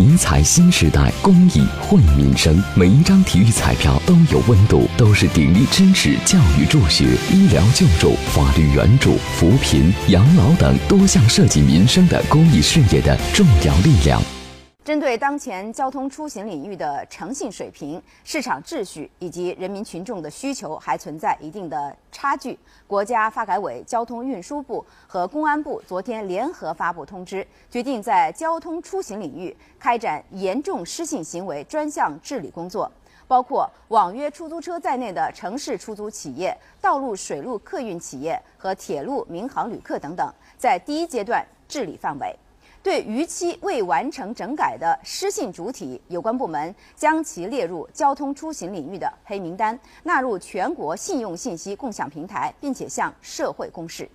体彩新时代，公益惠民生。每一张体育彩票都有温度，都是鼎力支持教育助学、医疗救助、法律援助、扶贫、养老等多项涉及民生的公益事业的重要力量。针对当前交通出行领域的诚信水平、市场秩序以及人民群众的需求还存在一定的差距，国家发改委、交通运输部和公安部昨天联合发布通知，决定在交通出行领域开展严重失信行为专项治理工作，包括网约出租车在内的城市出租企业、道路、水路客运企业和铁路、民航旅客等等，在第一阶段治理范围。对逾期未完成整改的失信主体，有关部门将其列入交通出行领域的黑名单，纳入全国信用信息共享平台，并且向社会公示。